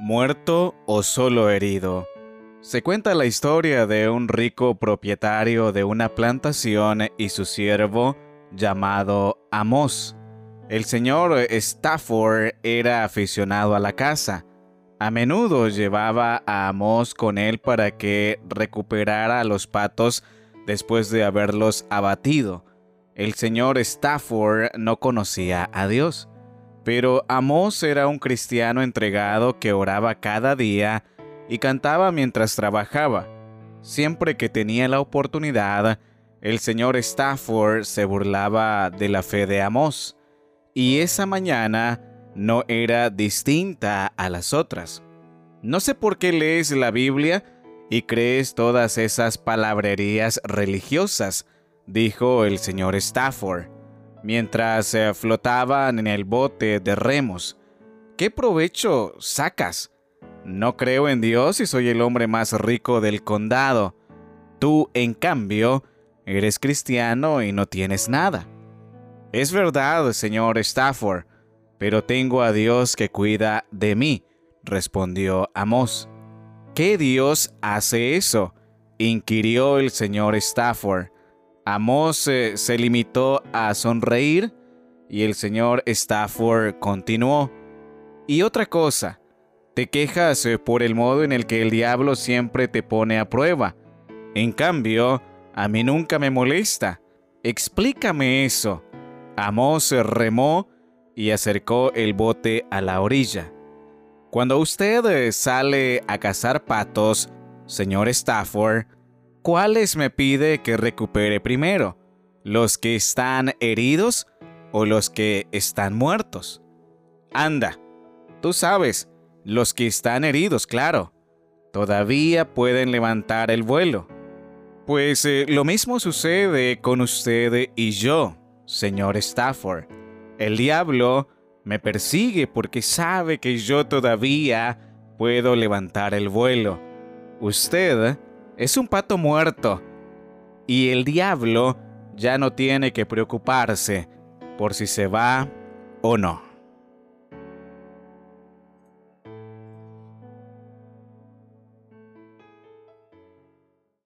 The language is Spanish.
muerto o solo herido. Se cuenta la historia de un rico propietario de una plantación y su siervo llamado Amos. El señor Stafford era aficionado a la caza. A menudo llevaba a Amos con él para que recuperara a los patos después de haberlos abatido. El señor Stafford no conocía a Dios. Pero Amos era un cristiano entregado que oraba cada día y cantaba mientras trabajaba. Siempre que tenía la oportunidad, el señor Stafford se burlaba de la fe de Amos, y esa mañana no era distinta a las otras. No sé por qué lees la Biblia y crees todas esas palabrerías religiosas, dijo el señor Stafford mientras eh, flotaban en el bote de remos. ¿Qué provecho sacas? No creo en Dios y soy el hombre más rico del condado. Tú, en cambio, eres cristiano y no tienes nada. Es verdad, señor Stafford, pero tengo a Dios que cuida de mí, respondió Amos. ¿Qué Dios hace eso? inquirió el señor Stafford. Amos se limitó a sonreír y el señor Stafford continuó. Y otra cosa, te quejas eh, por el modo en el que el diablo siempre te pone a prueba. En cambio, a mí nunca me molesta. Explícame eso. Amos remó y acercó el bote a la orilla. Cuando usted eh, sale a cazar patos, señor Stafford, ¿cuáles me pide que recupere primero? ¿Los que están heridos o los que están muertos? Anda, tú sabes, los que están heridos, claro, todavía pueden levantar el vuelo. Pues eh, lo mismo sucede con usted y yo, señor Stafford. El diablo me persigue porque sabe que yo todavía puedo levantar el vuelo. Usted es un pato muerto. Y el diablo ya no tiene que preocuparse por si se va o no.